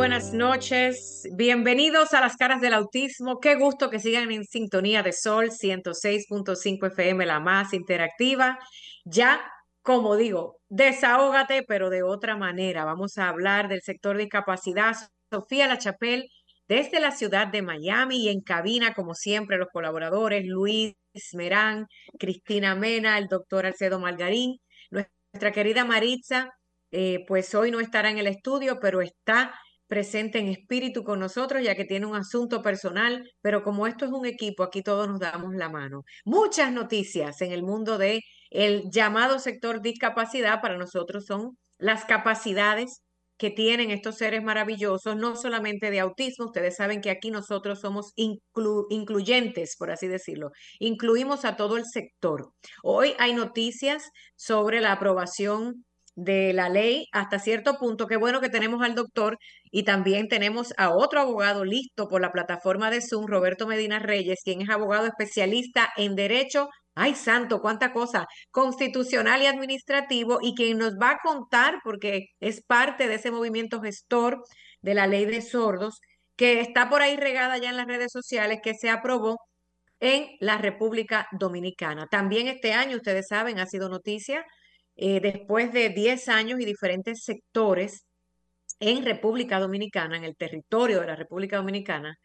Buenas noches. Bienvenidos a las caras del autismo. Qué gusto que sigan en sintonía de Sol 106.5 FM, la más interactiva. Ya, como digo, desahógate, pero de otra manera. Vamos a hablar del sector de discapacidad. Sofía La Chapelle, desde la ciudad de Miami y en cabina, como siempre, los colaboradores Luis Merán, Cristina Mena, el doctor Alcedo Margarín, nuestra querida Maritza. Eh, pues hoy no estará en el estudio, pero está presente en espíritu con nosotros, ya que tiene un asunto personal, pero como esto es un equipo, aquí todos nos damos la mano. Muchas noticias en el mundo de el llamado sector discapacidad para nosotros son las capacidades que tienen estos seres maravillosos, no solamente de autismo, ustedes saben que aquí nosotros somos incluyentes, por así decirlo, incluimos a todo el sector. Hoy hay noticias sobre la aprobación de la ley hasta cierto punto. Qué bueno que tenemos al doctor y también tenemos a otro abogado listo por la plataforma de Zoom, Roberto Medina Reyes, quien es abogado especialista en derecho. Ay, santo, cuánta cosa, constitucional y administrativo, y quien nos va a contar, porque es parte de ese movimiento gestor de la ley de sordos, que está por ahí regada ya en las redes sociales, que se aprobó en la República Dominicana. También este año, ustedes saben, ha sido noticia eh, después de 10 años y diferentes sectores en República Dominicana, en el territorio de la República Dominicana,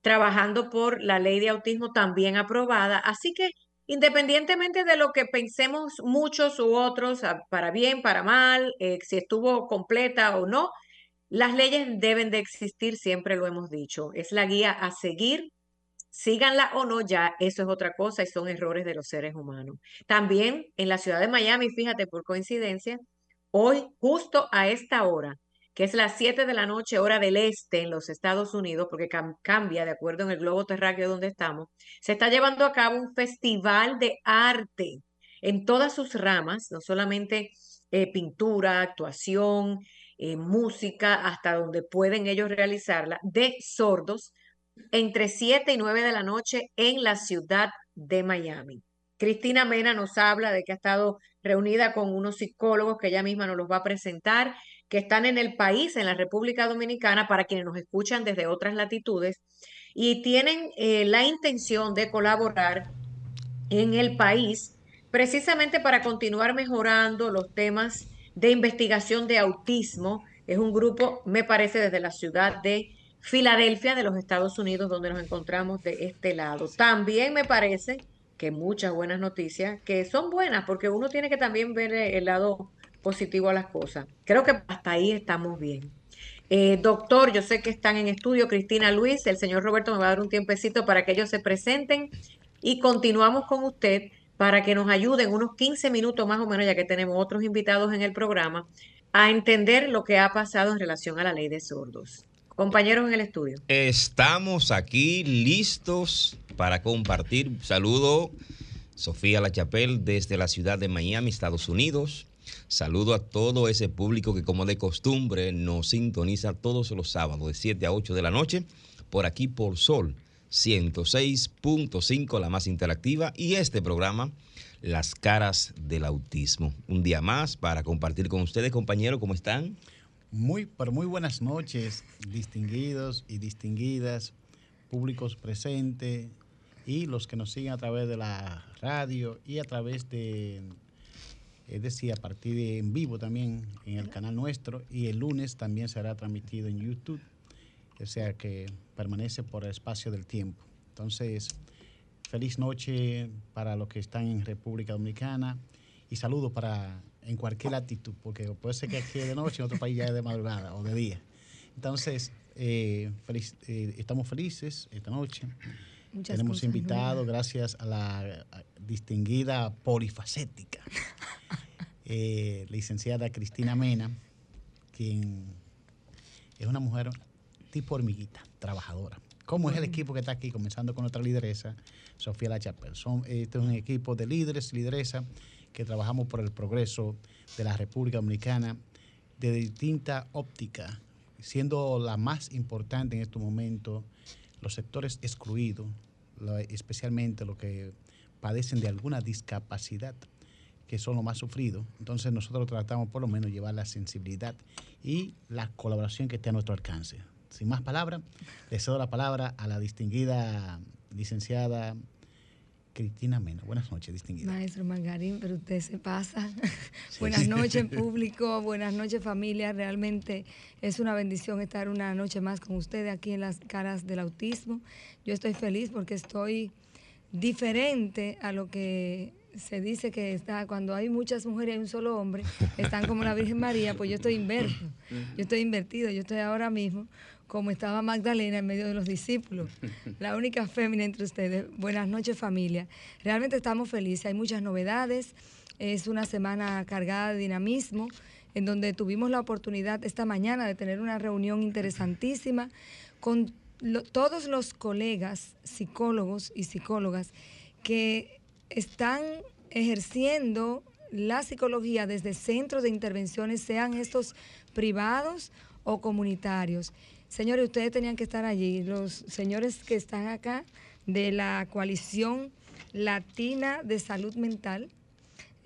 trabajando por la ley de autismo también aprobada. Así que independientemente de lo que pensemos muchos u otros, para bien, para mal, eh, si estuvo completa o no, las leyes deben de existir, siempre lo hemos dicho. Es la guía a seguir síganla o no, ya eso es otra cosa y son errores de los seres humanos. También en la ciudad de Miami, fíjate por coincidencia, hoy justo a esta hora, que es las 7 de la noche, hora del este en los Estados Unidos, porque cambia de acuerdo en el globo terráqueo donde estamos, se está llevando a cabo un festival de arte en todas sus ramas, no solamente eh, pintura, actuación, eh, música, hasta donde pueden ellos realizarla, de sordos entre 7 y 9 de la noche en la ciudad de Miami. Cristina Mena nos habla de que ha estado reunida con unos psicólogos que ella misma nos los va a presentar, que están en el país, en la República Dominicana, para quienes nos escuchan desde otras latitudes, y tienen eh, la intención de colaborar en el país precisamente para continuar mejorando los temas de investigación de autismo. Es un grupo, me parece, desde la ciudad de Filadelfia de los Estados Unidos, donde nos encontramos de este lado. También me parece que muchas buenas noticias, que son buenas, porque uno tiene que también ver el lado positivo a las cosas. Creo que hasta ahí estamos bien. Eh, doctor, yo sé que están en estudio Cristina Luis, el señor Roberto me va a dar un tiempecito para que ellos se presenten y continuamos con usted para que nos ayuden unos 15 minutos más o menos, ya que tenemos otros invitados en el programa, a entender lo que ha pasado en relación a la ley de sordos. Compañeros en el estudio. Estamos aquí listos para compartir. Saludo Sofía Lachapel desde la ciudad de Miami, Estados Unidos. Saludo a todo ese público que como de costumbre nos sintoniza todos los sábados de 7 a 8 de la noche por aquí por Sol 106.5, la más interactiva, y este programa, Las caras del autismo. Un día más para compartir con ustedes, compañeros, ¿cómo están? Muy, pero muy buenas noches, distinguidos y distinguidas, públicos presentes y los que nos siguen a través de la radio y a través de, es decir, a partir de en vivo también en el canal nuestro y el lunes también será transmitido en YouTube, o sea que permanece por el espacio del tiempo. Entonces, feliz noche para los que están en República Dominicana y saludos para en cualquier latitud, porque puede ser que aquí es de noche, en otro país ya es de madrugada o de día. Entonces, eh, eh, estamos felices esta noche. Tenemos invitados, gracias a la distinguida polifacética, eh, licenciada Cristina Mena, quien es una mujer tipo hormiguita, trabajadora. ¿Cómo es el equipo que está aquí? Comenzando con nuestra lideresa, Sofía La Son, este es un equipo de líderes y lideresas que trabajamos por el progreso de la República Dominicana de distinta óptica, siendo la más importante en este momento los sectores excluidos, especialmente los que padecen de alguna discapacidad, que son los más sufridos. Entonces nosotros tratamos por lo menos llevar la sensibilidad y la colaboración que esté a nuestro alcance. Sin más palabras, le cedo la palabra a la distinguida licenciada Cristina Mena. Buenas noches, distinguida. Maestro Margarín, pero usted se pasa. buenas noches, público. Buenas noches, familia. Realmente es una bendición estar una noche más con ustedes aquí en las caras del autismo. Yo estoy feliz porque estoy diferente a lo que se dice que está cuando hay muchas mujeres y un solo hombre, están como la Virgen María, pues yo estoy inverso, yo estoy invertido, yo estoy ahora mismo como estaba Magdalena en medio de los discípulos, la única fémina entre ustedes. Buenas noches familia. Realmente estamos felices, hay muchas novedades, es una semana cargada de dinamismo, en donde tuvimos la oportunidad esta mañana de tener una reunión interesantísima con todos los colegas, psicólogos y psicólogas que están ejerciendo la psicología desde centros de intervenciones, sean estos privados o comunitarios. Señores, ustedes tenían que estar allí. Los señores que están acá de la coalición latina de salud mental,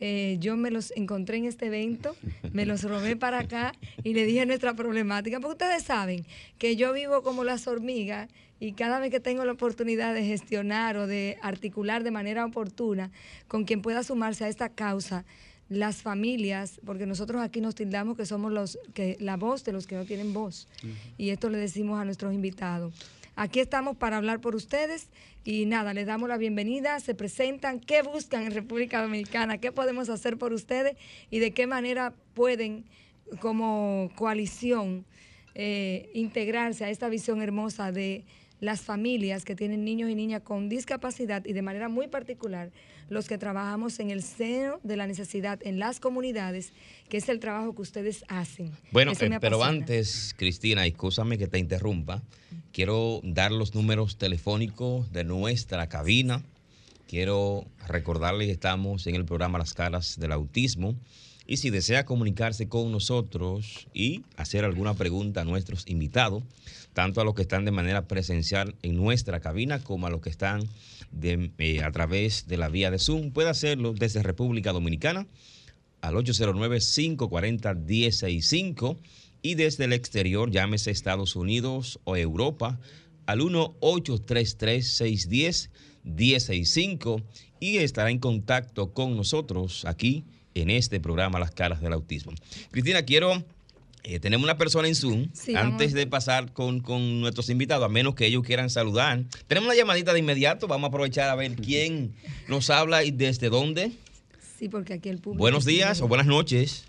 eh, yo me los encontré en este evento, me los robé para acá y le dije nuestra problemática, porque ustedes saben que yo vivo como las hormigas y cada vez que tengo la oportunidad de gestionar o de articular de manera oportuna con quien pueda sumarse a esta causa, las familias, porque nosotros aquí nos tildamos que somos los que la voz de los que no tienen voz. Y esto le decimos a nuestros invitados. Aquí estamos para hablar por ustedes. Y nada, les damos la bienvenida, se presentan, qué buscan en República Dominicana, qué podemos hacer por ustedes y de qué manera pueden como coalición eh, integrarse a esta visión hermosa de las familias que tienen niños y niñas con discapacidad y de manera muy particular los que trabajamos en el seno de la necesidad en las comunidades, que es el trabajo que ustedes hacen. Bueno, eh, pero antes, Cristina, escúchame que te interrumpa, quiero dar los números telefónicos de nuestra cabina. Quiero recordarles que estamos en el programa Las Caras del Autismo. Y si desea comunicarse con nosotros y hacer alguna pregunta a nuestros invitados, tanto a los que están de manera presencial en nuestra cabina como a los que están eh, a través de la vía de Zoom. Puede hacerlo desde República Dominicana al 809-540-165 y desde el exterior, llámese Estados Unidos o Europa, al 1-833-610-165 y estará en contacto con nosotros aquí en este programa Las Caras del Autismo. Cristina, quiero eh, tenemos una persona en Zoom. Antes de pasar con, nuestros invitados, a menos que ellos quieran saludar. Tenemos una llamadita de inmediato. Vamos a aprovechar a ver quién nos habla y desde dónde. Sí, porque aquí el público. Buenos días o buenas noches.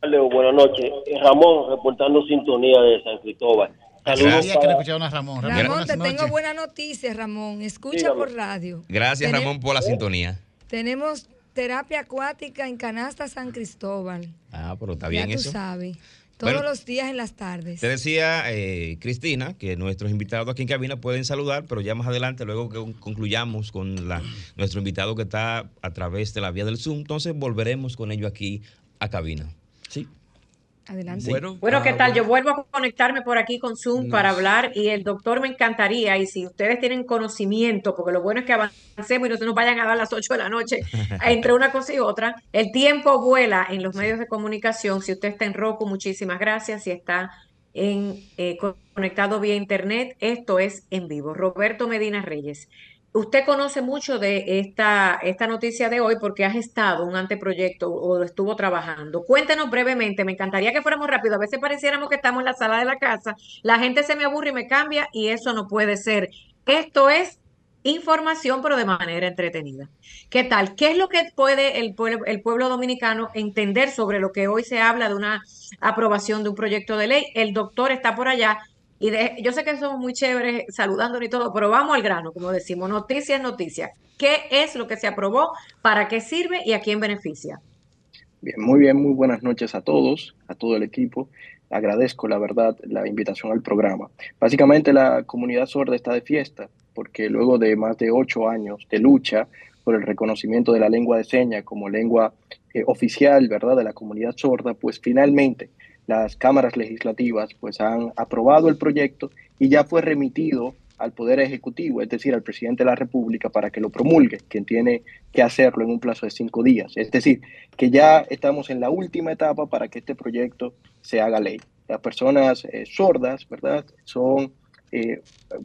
Buenas noches. Eh, Ramón, reportando sintonía de San Cristóbal. Saludos a Ramón. Ramón, te tengo buena noticia, Ramón. Escucha por radio. Gracias, Ramón, por la sintonía. Tenemos terapia acuática en Canasta San Cristóbal. Ah, pero está bien ya tú sabes. Todos los días en las tardes. Te decía, eh, Cristina, que nuestros invitados aquí en cabina pueden saludar, pero ya más adelante, luego que concluyamos con la, nuestro invitado que está a través de la vía del Zoom, entonces volveremos con ello aquí a cabina. Sí. Adelante. Bueno, ¿qué tal? Yo vuelvo a conectarme por aquí con Zoom para hablar y el doctor me encantaría y si ustedes tienen conocimiento, porque lo bueno es que avancemos y no se nos vayan a dar las 8 de la noche entre una cosa y otra, el tiempo vuela en los medios de comunicación. Si usted está en Roku, muchísimas gracias. Si está en, eh, conectado vía internet, esto es en vivo. Roberto Medina Reyes. Usted conoce mucho de esta, esta noticia de hoy porque has estado un anteproyecto o estuvo trabajando. Cuéntenos brevemente, me encantaría que fuéramos rápido. A veces pareciéramos que estamos en la sala de la casa, la gente se me aburre y me cambia y eso no puede ser. Esto es información, pero de manera entretenida. ¿Qué tal? ¿Qué es lo que puede el pueblo, el pueblo dominicano entender sobre lo que hoy se habla de una aprobación de un proyecto de ley? El doctor está por allá y yo sé que somos muy chéveres saludándonos y todo, pero vamos al grano, como decimos, noticias, noticias. ¿Qué es lo que se aprobó? ¿Para qué sirve y a quién beneficia? Bien, muy bien, muy buenas noches a todos, a todo el equipo. Agradezco, la verdad, la invitación al programa. Básicamente la comunidad sorda está de fiesta porque luego de más de ocho años de lucha por el reconocimiento de la lengua de señas como lengua eh, oficial, ¿verdad?, de la comunidad sorda, pues finalmente las cámaras legislativas pues han aprobado el proyecto y ya fue remitido al Poder Ejecutivo, es decir, al presidente de la República, para que lo promulgue, quien tiene que hacerlo en un plazo de cinco días. Es decir, que ya estamos en la última etapa para que este proyecto se haga ley. Las personas eh, sordas, ¿verdad?, son eh,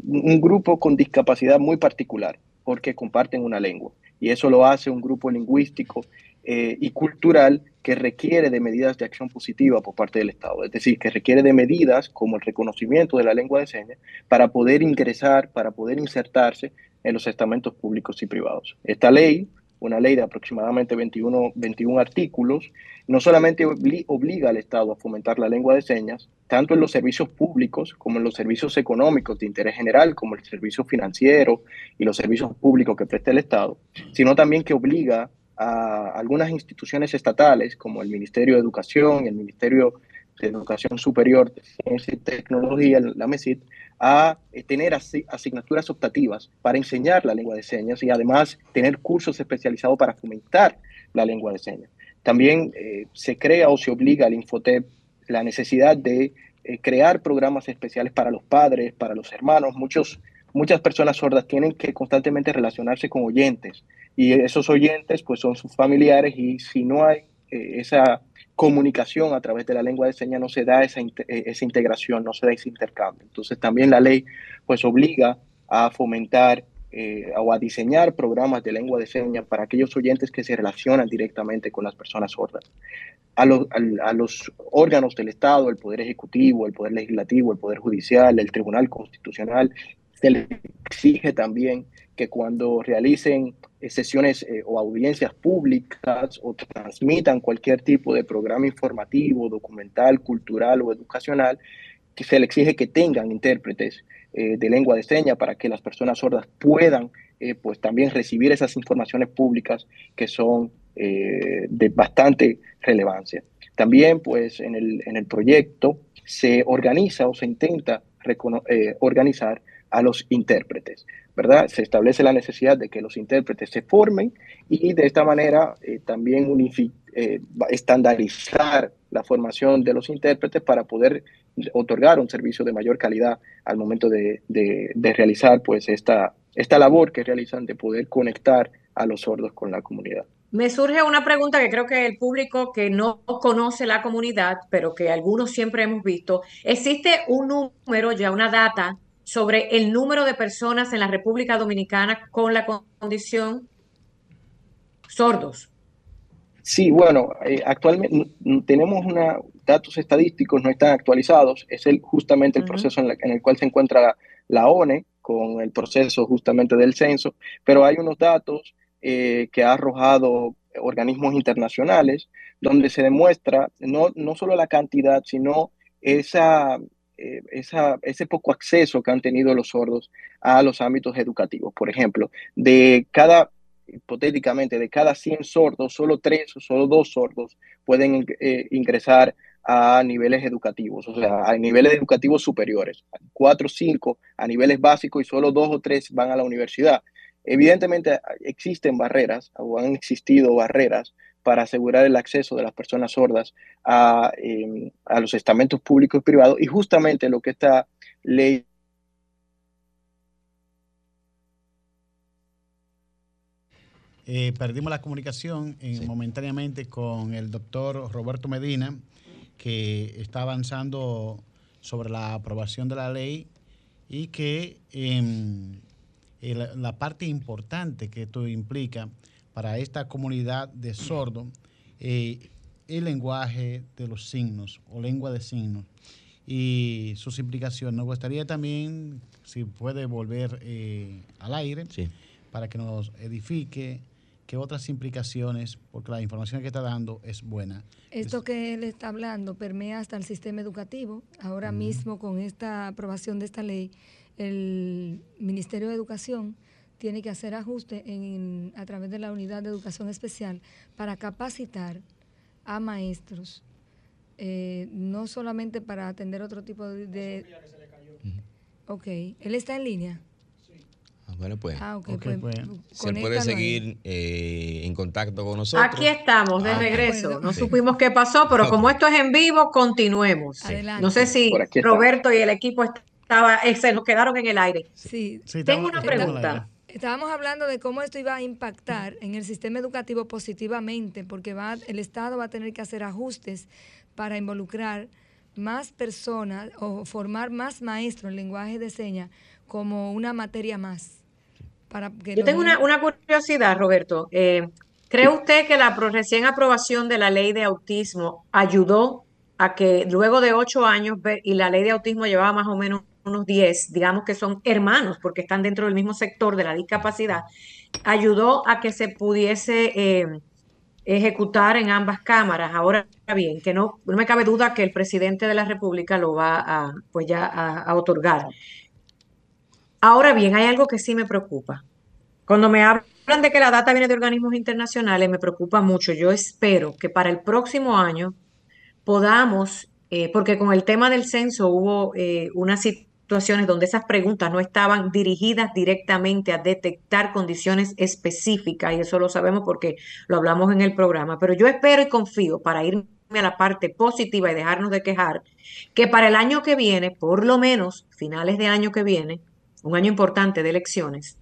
un grupo con discapacidad muy particular, porque comparten una lengua. Y eso lo hace un grupo lingüístico eh, y cultural que requiere de medidas de acción positiva por parte del Estado, es decir, que requiere de medidas como el reconocimiento de la lengua de señas para poder ingresar, para poder insertarse en los estamentos públicos y privados. Esta ley, una ley de aproximadamente 21, 21 artículos, no solamente obliga al Estado a fomentar la lengua de señas, tanto en los servicios públicos como en los servicios económicos de interés general, como el servicio financiero y los servicios públicos que presta el Estado, sino también que obliga a algunas instituciones estatales como el Ministerio de Educación y el Ministerio de Educación Superior de Ciencia y Tecnología, la MESID, a eh, tener asignaturas optativas para enseñar la lengua de señas y además tener cursos especializados para fomentar la lengua de señas. También eh, se crea o se obliga al Infotep la necesidad de eh, crear programas especiales para los padres, para los hermanos. Muchos, muchas personas sordas tienen que constantemente relacionarse con oyentes y esos oyentes pues son sus familiares y si no hay eh, esa comunicación a través de la lengua de señas no se da esa, eh, esa integración, no se da ese intercambio. Entonces también la ley pues obliga a fomentar eh, o a diseñar programas de lengua de señas para aquellos oyentes que se relacionan directamente con las personas sordas. A, a, los órganos del Estado, el Poder Ejecutivo, el Poder Legislativo, el Poder Judicial, el Tribunal Constitucional, se les exige también que cuando realicen sesiones eh, o audiencias públicas o transmitan cualquier tipo de programa informativo, documental, cultural o educacional, que se le exige que tengan intérpretes eh, de lengua de señas para que las personas sordas puedan pues también recibir esas informaciones públicas que son de bastante relevancia. También pues en el, en el proyecto se organiza o se intenta organizar a los intérpretes. ¿verdad? Se establece la necesidad de que los intérpretes se formen y de esta manera eh, también eh, estandarizar la formación de los intérpretes para poder otorgar un servicio de mayor calidad al momento de, realizar pues esta, esta labor que realizan de poder conectar a los sordos con la comunidad. Me surge una pregunta que creo que el público que no conoce la comunidad, pero que algunos siempre hemos visto, ¿existe un número, ya una data sobre el número de personas en la República Dominicana con la condición sordos. Sí, bueno, eh, actualmente tenemos una, datos estadísticos, no están actualizados, es el, justamente el proceso en, el cual se encuentra la, ONE con el proceso justamente del censo, pero hay unos datos eh, que ha arrojado organismos internacionales donde se demuestra no, no solo la cantidad, sino esa, eh, ese poco acceso que han tenido los sordos a los ámbitos educativos. Por ejemplo, de cada, hipotéticamente, de cada 100 sordos, solo 3 o solo 2 sordos pueden eh, ingresar a niveles educativos, o sea, a niveles educativos superiores, 4 o 5 a niveles básicos y solo 2 o 3 van a la universidad. Evidentemente existen barreras o han existido barreras para asegurar el acceso de las personas sordas a, em, a los estamentos públicos y privados. Y justamente lo que esta ley Eh, perdimos la comunicación momentáneamente con el doctor Roberto Medina, que está avanzando sobre la aprobación de la ley y que em, la parte importante que esto implica para esta comunidad de sordos eh, el lenguaje de los signos o lengua de signos y sus implicaciones. Nos gustaría también, si puede volver eh, al aire, para que nos edifique qué otras implicaciones, porque la información que está dando es buena. Esto que él está hablando permea hasta el sistema educativo. Ahora mismo, con esta aprobación de esta ley, el Ministerio de Educación tiene que hacer ajustes a través de la unidad de educación especial para capacitar a maestros, eh, no solamente para atender otro tipo de... de ok, ¿él está en línea? Ah, bueno, pues. Ah, ok, Ok, pues, pues. Se puede seguir eh, en contacto con nosotros. Aquí estamos de Ah, regreso. bueno. No Sí. supimos qué pasó, pero como esto es en vivo, continuemos. Adelante. No sé si. Roberto y el equipo estaba, eh, se nos quedaron en el aire. Sí, Sí, Tengo estamos- una pregunta. Estábamos hablando de cómo esto iba a impactar en el sistema educativo positivamente, porque va, el Estado va a tener que hacer ajustes para involucrar más personas o formar más maestros en lenguaje de señas como una materia más. Para que Yo tengo una, una curiosidad, Roberto. Eh, ¿Cree usted que la recién aprobación de la ley de autismo ayudó a que luego de ocho años, y la ley de autismo llevaba más o menos unos diez, digamos que son hermanos porque están dentro del mismo sector de la discapacidad, ayudó a que se pudiese eh, ejecutar en ambas cámaras? Ahora bien, que no, no me cabe duda que el presidente de la República lo va a, pues ya a- otorgar. Ahora bien, hay algo que sí me preocupa. Cuando me hablan de que la data viene de organismos internacionales, me preocupa mucho. Yo espero que para el próximo año podamos, eh, porque con el tema del censo hubo eh, unas donde esas preguntas no estaban dirigidas directamente a detectar condiciones específicas, y eso lo sabemos porque lo hablamos en el programa. Pero yo espero y confío para irme a la parte positiva y dejarnos de quejar, que para el año que viene, por lo menos finales de año que viene, un año importante de elecciones,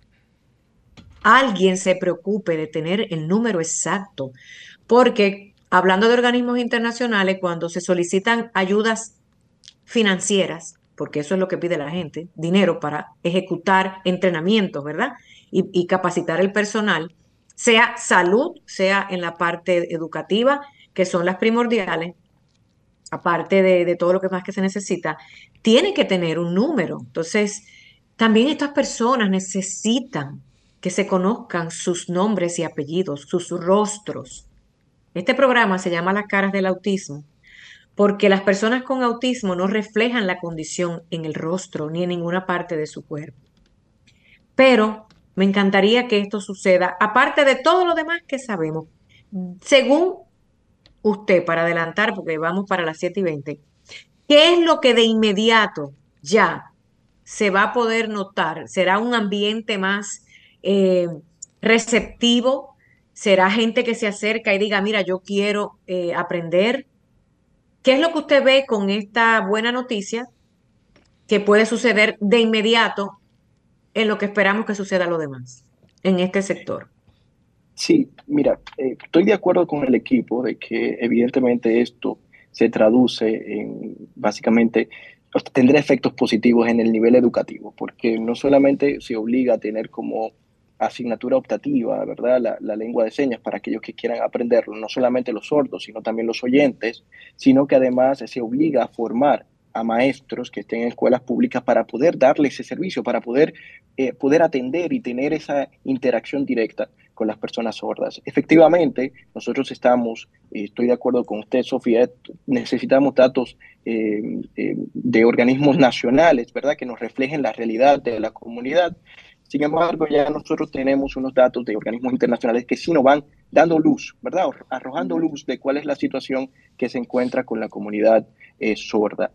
alguien se preocupe de tener el número exacto, porque hablando de organismos internacionales, cuando se solicitan ayudas financieras, porque eso es lo que pide la gente, dinero para ejecutar entrenamientos, ¿verdad? Y, capacitar el personal, sea salud, sea en la parte educativa, que son las primordiales, aparte de, de todo lo que más que se necesita, tiene que tener un número. Entonces, también estas personas necesitan que se conozcan sus nombres y apellidos, sus rostros. Este programa se llama Las caras del autismo porque las personas con autismo no reflejan la condición en el rostro ni en ninguna parte de su cuerpo. Pero me encantaría que esto suceda, aparte de todo lo demás que sabemos. Según usted, para adelantar, porque vamos para las 7 y 20, ¿qué es lo que de inmediato ya se va a poder notar? ¿Será un ambiente más eh, receptivo? ¿Será gente que se acerca y diga, mira, yo quiero eh, aprender? ¿Qué es lo que usted ve con esta buena noticia que puede suceder de inmediato en lo que esperamos que suceda lo demás en este sector? Sí, mira, eh, estoy de acuerdo con el equipo de que evidentemente esto se traduce en básicamente tendrá efectos positivos en el nivel educativo, porque no solamente se obliga a tener como asignatura optativa, ¿verdad? La, lengua de señas para aquellos que quieran aprenderlo, no solamente los sordos, sino también los oyentes, sino que además se obliga a formar a maestros que estén en escuelas públicas para poder darle ese servicio, para poder, eh, poder atender y tener esa interacción directa con las personas sordas. Efectivamente, nosotros estamos, eh, estoy de acuerdo con usted, Sofía, necesitamos datos eh, de organismos nacionales, ¿verdad?, que nos reflejen la realidad de la comunidad. Sin embargo, ya nosotros tenemos unos datos de organismos internacionales que sí nos van dando luz, ¿verdad? Arrojando luz de cuál es la situación que se encuentra con la comunidad eh, sorda.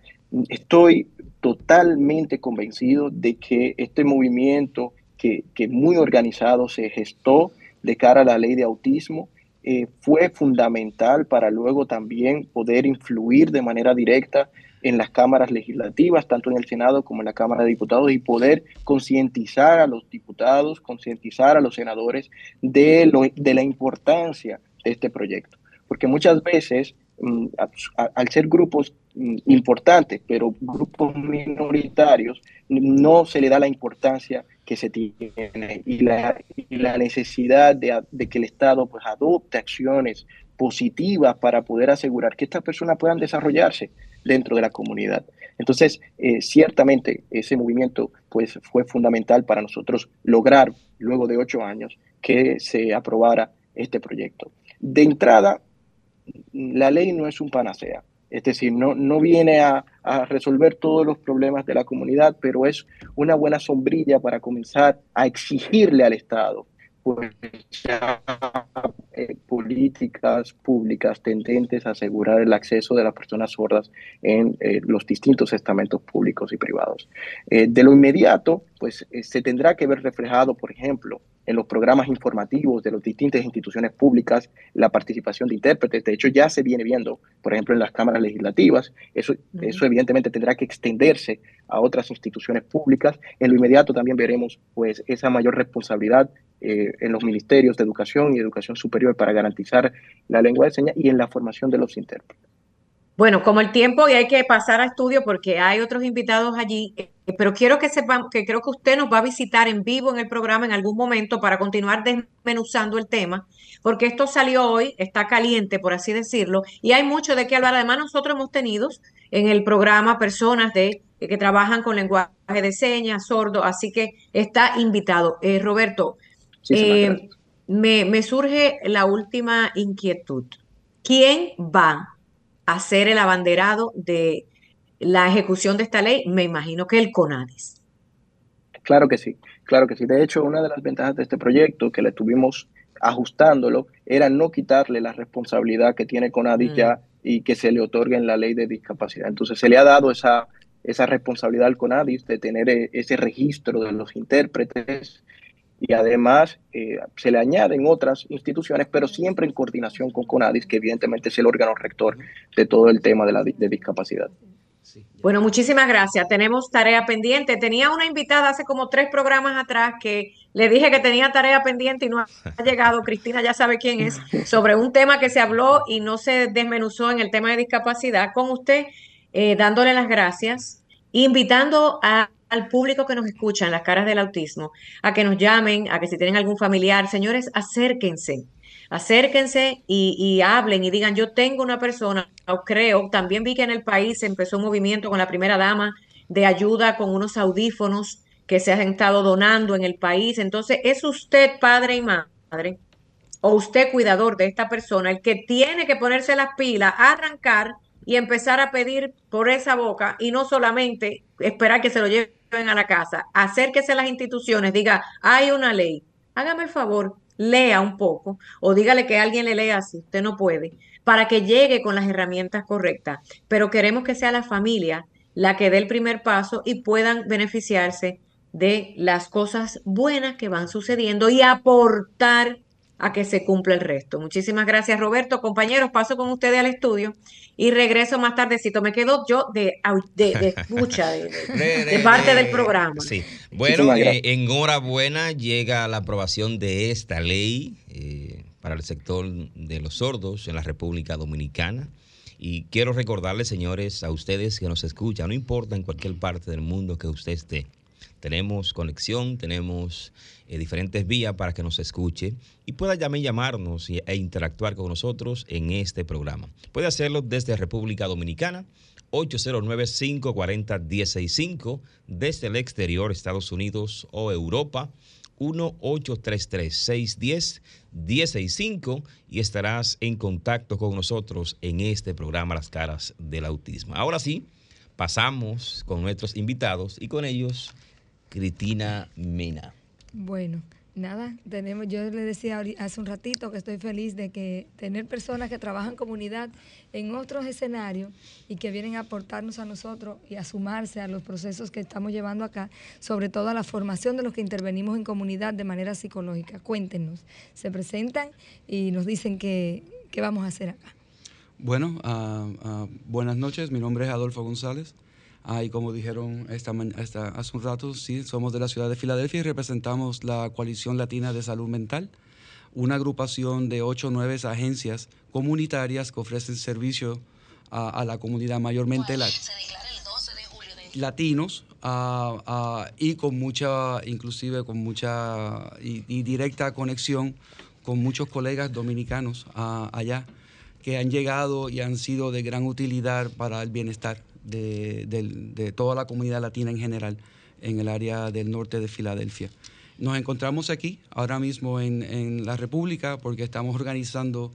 Estoy totalmente convencido de que este movimiento que, que, muy organizado se gestó de cara a la ley de autismo eh, fue fundamental para luego también poder influir de manera directa en las cámaras legislativas, tanto en el Senado como en la Cámara de Diputados, y poder concientizar a los diputados, concientizar a los senadores de, lo, de la importancia de este proyecto. Porque muchas veces, mm, al ser grupos mm, importantes, pero grupos minoritarios, no se le da la importancia que se tiene y la, y la necesidad de, de, que el Estado pues, adopte acciones positivas para poder asegurar que estas personas puedan desarrollarse dentro de la comunidad. Entonces, eh, ciertamente ese movimiento pues, fue fundamental para nosotros lograr, luego de ocho años, que se aprobara este proyecto. De entrada, la ley no es un panacea, es decir, no, no viene a, a, resolver todos los problemas de la comunidad, pero es una buena sombrilla para comenzar a exigirle al Estado pues ya eh, políticas públicas tendentes a asegurar el acceso de las personas sordas en eh, los distintos estamentos públicos y privados. Eh, de lo inmediato, pues se tendrá que ver reflejado, por ejemplo, en los programas informativos de las distintas instituciones públicas, la participación de intérpretes. De hecho, ya se viene viendo, por ejemplo, en las cámaras legislativas. Eso, eso evidentemente tendrá que extenderse a otras instituciones públicas. En lo inmediato también veremos pues, esa mayor responsabilidad eh, en los ministerios de educación y educación superior para garantizar la lengua de señas y en la formación de los intérpretes. Bueno, como el tiempo y hay que pasar a estudio porque hay otros invitados allí, pero quiero que sepan que creo que usted nos va a visitar en vivo en el programa en algún momento para continuar desmenuzando el tema, porque esto salió hoy, está caliente, por así decirlo, y hay mucho de qué hablar. Además, nosotros hemos tenido en el programa personas de que trabajan con lenguaje de señas, sordo, así que está invitado. Eh, Roberto, eh, me, me surge la última inquietud. ¿Quién va a ser el abanderado de la ejecución de esta ley? Me imagino que el CONADIS. Claro que sí, claro que sí. De hecho, una de las ventajas de este proyecto que le tuvimos ajustándolo era no quitarle la responsabilidad que tiene CONADIS mm. ya y que se le otorgue en la ley de discapacidad. Entonces se le ha dado esa, esa responsabilidad al CONADIS de tener eh, ese registro de los intérpretes y además eh, se le añaden otras instituciones, pero siempre en coordinación con CONADIS, que evidentemente es el órgano rector de todo el tema de la de discapacidad. Bueno, muchísimas gracias. Tenemos tarea pendiente. Tenía una invitada hace como tres programas atrás que le dije que tenía tarea pendiente y no ha llegado. Cristina ya sabe quién es, sobre un tema que se habló y no se desmenuzó en el tema de discapacidad. Con usted, eh, dándole las gracias, invitando a al público que nos escucha en las caras del autismo, a que nos llamen, a que si tienen algún familiar, señores, acérquense, acérquense y, hablen y digan, yo tengo una persona, o creo, también vi que en el país empezó un movimiento con la primera dama de ayuda con unos audífonos que se han estado donando en el país. Entonces, ¿es usted padre y madre? o usted cuidador de esta persona, el que tiene que ponerse las pilas, arrancar y empezar a pedir por esa boca y no solamente esperar que se lo lleven a la casa, acérquese a las instituciones, diga, hay una ley, hágame el favor, lea un poco o dígale que alguien le lea si usted no puede, para que llegue con las herramientas correctas. Pero queremos que sea la familia la que dé el primer paso y puedan beneficiarse de las cosas buenas que van sucediendo y aportar a que se cumpla el resto. Muchísimas gracias, Roberto. Compañeros, paso con ustedes al estudio y regreso más tardecito. Me quedo yo de, de, escucha, de, parte del programa. Sí. Bueno, eh, enhorabuena, llega la aprobación de esta ley eh, para el sector de los sordos en la República Dominicana. Y quiero recordarles, señores, a ustedes que nos escuchan, no importa en cualquier parte del mundo que usted esté, tenemos conexión, tenemos eh, diferentes vías para que nos escuche y pueda llamar llamarnos e interactuar con nosotros en este programa. Puede hacerlo desde República Dominicana. 809-540-165 desde el exterior, Estados Unidos o Europa, 1-833-610-165 y estarás en contacto con nosotros en este programa Las Caras del Autismo. Ahora sí, pasamos con nuestros invitados y con ellos Cristina Mina. Bueno, nada, tenemos, yo le decía hace un ratito que estoy feliz de que tener personas que trabajan en comunidad en otros escenarios y que vienen a aportarnos a nosotros y a sumarse a los procesos que estamos llevando acá, sobre todo a la formación de los que intervenimos en comunidad de manera psicológica. Cuéntenos, se presentan y nos dicen qué, vamos a hacer acá. Bueno, ah, ah, buenas noches, mi nombre es Adolfo González. Ah, y como dijeron esta, esta, hace un rato, sí, somos de la ciudad de Filadelfia y representamos la Coalición Latina de Salud Mental, una agrupación de ocho o nueve agencias comunitarias que ofrecen servicio a, la comunidad, mayormente la, latinos, y con mucha, inclusive con mucha y, directa conexión con muchos colegas dominicanos allá que han llegado y han sido de gran utilidad para el bienestar de, toda la comunidad latina en general en el área del norte de Filadelfia. Nos encontramos aquí ahora mismo en, la República porque estamos organizando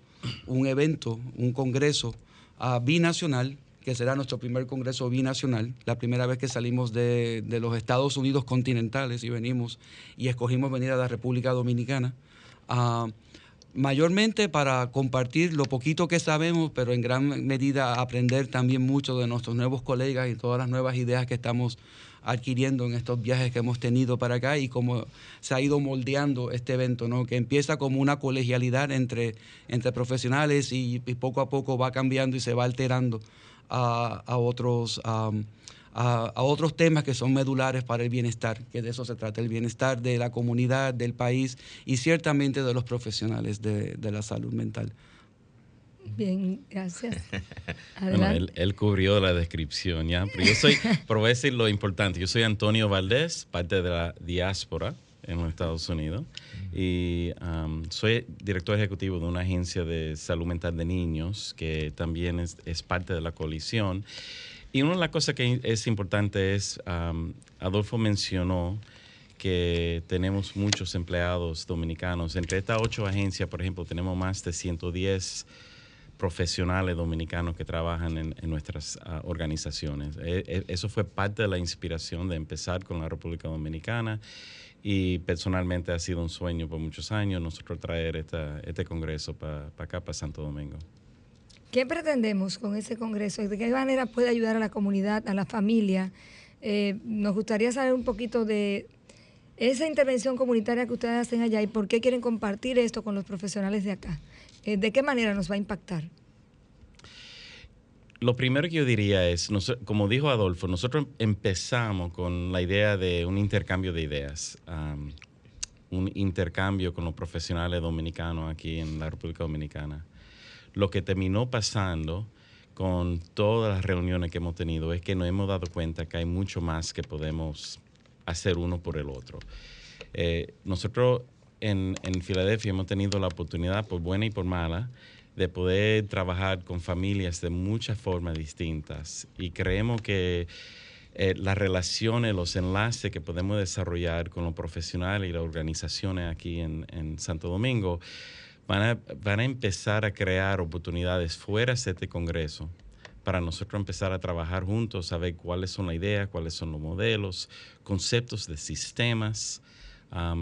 un evento, un congreso uh, binacional, que será nuestro primer congreso binacional, la primera vez que salimos de, los Estados Unidos continentales y venimos y escogimos venir a la República Dominicana ah, mayormente para compartir lo poquito que sabemos, pero en gran medida aprender también mucho de nuestros nuevos colegas y todas las nuevas ideas que estamos adquiriendo en estos viajes que hemos tenido para acá y cómo se ha ido moldeando este evento, ¿no? que empieza como una colegialidad entre, entre profesionales y, poco a poco va cambiando y se va alterando a, otros... a, otros temas que son medulares para el bienestar, que de eso se trata, el bienestar de la comunidad, del país y ciertamente de los profesionales de la salud mental. Bien, gracias. él, cubrió la descripción, ¿ya? Pero yo soy, por decir lo importante, yo soy Antonio Valdés, parte de la diáspora en los Estados Unidos, y um, soy director ejecutivo de una agencia de salud mental de niños que también es, parte de la coalición. Y una de las cosas que es importante es, um, Adolfo mencionó, que tenemos muchos empleados dominicanos. Entre estas ocho agencias, por ejemplo, tenemos más de 110 profesionales dominicanos que trabajan en, nuestras ah, organizaciones. E, e, eso fue parte de la inspiración de empezar con la República Dominicana y personalmente ha sido un sueño por muchos años nosotros traer esta, este congreso para acá, para Santo Domingo. ¿Qué pretendemos con ese congreso? ¿De qué manera puede ayudar a la comunidad, a la familia? Eh, nos gustaría saber un poquito de esa intervención comunitaria que ustedes hacen allá y por qué quieren compartir esto con los profesionales de acá. Eh, ¿De qué manera nos va a impactar? Lo primero que yo diría es, como dijo Adolfo, nosotros empezamos con la idea de un intercambio de ideas, un intercambio con los profesionales dominicanos aquí en la República Dominicana. Lo que terminó pasando con todas las reuniones que hemos tenido es que nos hemos dado cuenta que hay mucho más que podemos hacer uno por el otro. Eh, nosotros en, Filadelfia hemos tenido la oportunidad, por buena y por mala, de poder trabajar con familias de muchas formas distintas. Y creemos que eh, las relaciones, los enlaces que podemos desarrollar con los profesionales y las organizaciones aquí en, Santo Domingo van a, empezar a crear oportunidades fuera de este Congreso para nosotros empezar a trabajar juntos, saber cuáles son las ideas, cuáles son los modelos, conceptos de sistemas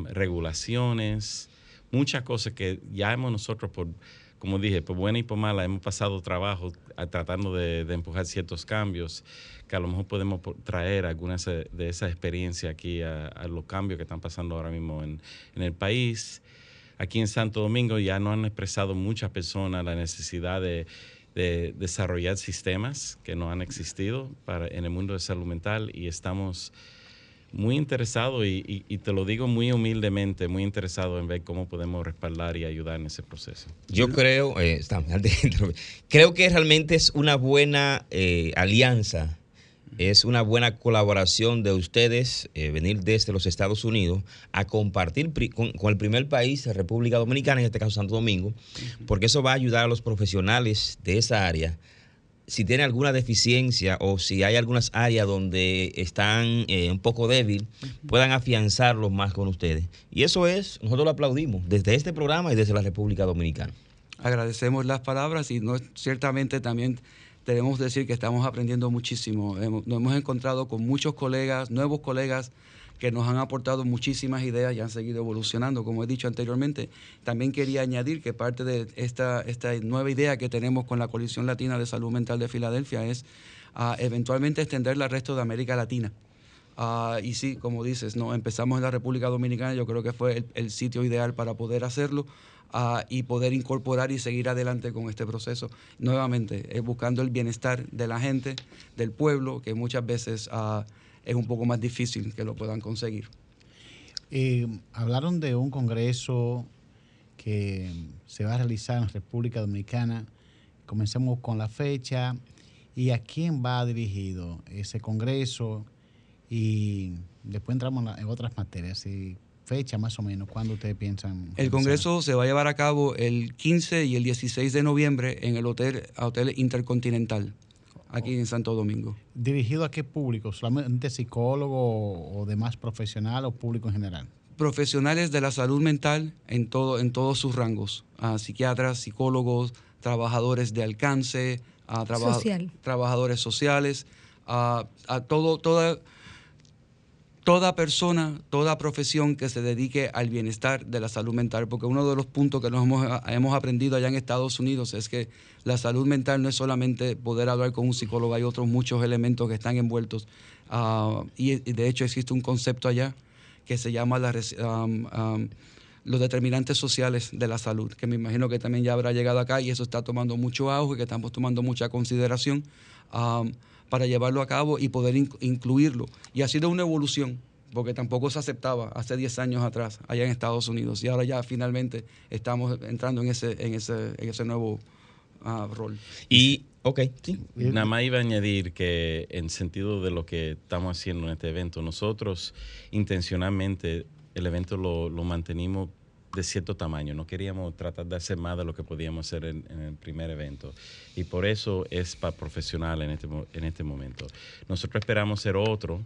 regulaciones, muchas cosas que ya hemos nosotros, por, como dije, por buena y por mala, hemos pasado trabajo tratando de, empujar ciertos cambios que a lo mejor podemos traer algunas de esas experiencias aquí a, los cambios que están pasando ahora mismo en, el país. Aquí en Santo Domingo ya no han expresado muchas personas la necesidad de, desarrollar sistemas que no han existido para, en el mundo de salud mental y estamos muy interesado y, te lo digo muy humildemente, muy interesado en ver cómo podemos respaldar y ayudar en ese proceso. Yo creo, eh, creo que realmente es una buena eh, alianza, es una buena colaboración de ustedes eh, venir desde los Estados Unidos a compartir con, con, el primer país, República Dominicana, en este caso Santo Domingo, porque eso va a ayudar a los profesionales de esa área si tiene alguna deficiencia o si hay algunas áreas donde están eh, un poco débil, puedan afianzarlo más con ustedes. Y eso es, nosotros lo aplaudimos desde este programa y desde la República Dominicana. Agradecemos las palabras y no, ciertamente también tenemos que decir que estamos aprendiendo muchísimo. nos hemos encontrado con muchos colegas, nuevos colegas que nos han aportado muchísimas ideas y han seguido evolucionando, como he dicho anteriormente. También quería añadir que parte de esta, esta nueva idea que tenemos con la Coalición Latina de Salud Mental de Filadelfia es uh, eventualmente extenderla al resto de América Latina. Uh, y sí, como dices, no empezamos en la República Dominicana, yo creo que fue el, sitio ideal para poder hacerlo. Uh, y poder incorporar y seguir adelante con este proceso. Nuevamente, es buscando el bienestar de la gente, del pueblo, que muchas veces es un poco más difícil que lo puedan conseguir. Eh, hablaron de un congreso que se va a realizar en República Dominicana. Comencemos con la fecha y a quién va dirigido ese congreso y después entramos en otras materias. fecha más o menos, ¿cuándo ustedes piensan? El congreso se va a llevar a cabo el 15 y el 16 de noviembre en el Hotel, Hotel Intercontinental aquí en Santo Domingo. ¿Dirigido a qué público? ¿Solamente psicólogo o demás profesional o público en general? Profesionales de la salud mental en, todo, en todos sus rangos, psiquiatras, psicólogos, trabajadores de alcance, a trabajadores sociales, a, todo, toda, toda persona, toda profesión que se dedique al bienestar de la salud mental, porque uno de los puntos que nos hemos, aprendido allá en Estados Unidos es que la salud mental no es solamente poder hablar con un psicólogo, hay otros muchos elementos que están envueltos. Ah, y, de hecho existe un concepto allá que se llama los determinantes sociales de la salud, que me imagino que también ya habrá llegado acá y eso está tomando mucho auge, que estamos tomando mucha consideración para llevarlo a cabo y poder incluirlo. Y ha sido una evolución, porque tampoco se aceptaba hace 10 años atrás allá en Estados Unidos y ahora ya finalmente estamos entrando en ese, en ese, en ese nuevo ah, rol. Y, ok, sí. Nada más iba a añadir que en sentido de lo que estamos haciendo en este evento, nosotros intencionalmente el evento lo, lo mantenimos de cierto tamaño. No queríamos tratar de hacer más de lo que podíamos hacer en, el primer evento. Y por eso es para profesional en este, en este momento. Nosotros esperamos ser otro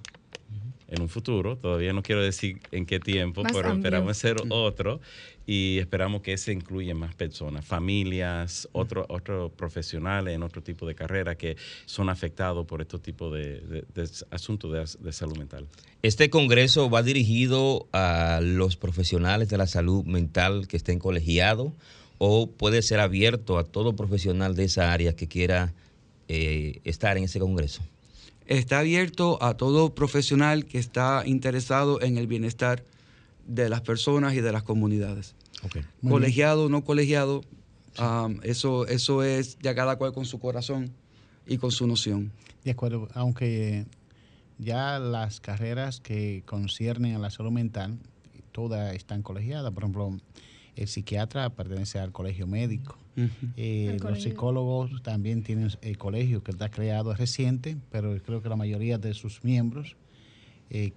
en un futuro. Todavía no quiero decir en qué tiempo, pero esperamos ser otro y esperamos que se incluya más personas, familias, otros otro profesionales en otro tipo de carrera que son afectados por este tipo de, asuntos de, de, salud mental. Este congreso va dirigido a los profesionales de la salud mental que estén colegiados o puede ser abierto a todo profesional de esa área que quiera eh, estar en ese congreso está abierto a todo profesional que está interesado en el bienestar de las personas y de las comunidades. Colegiado, no colegiado, eso, eso es ya cada cual con su corazón y con su noción. De acuerdo, aunque ya las carreras que conciernen a la salud mental, todas están colegiadas. Por ejemplo, el psiquiatra pertenece al colegio médico. Eh, los psicólogos también tienen el colegio que está creado, es reciente, pero creo que la mayoría de sus miembros... Eh,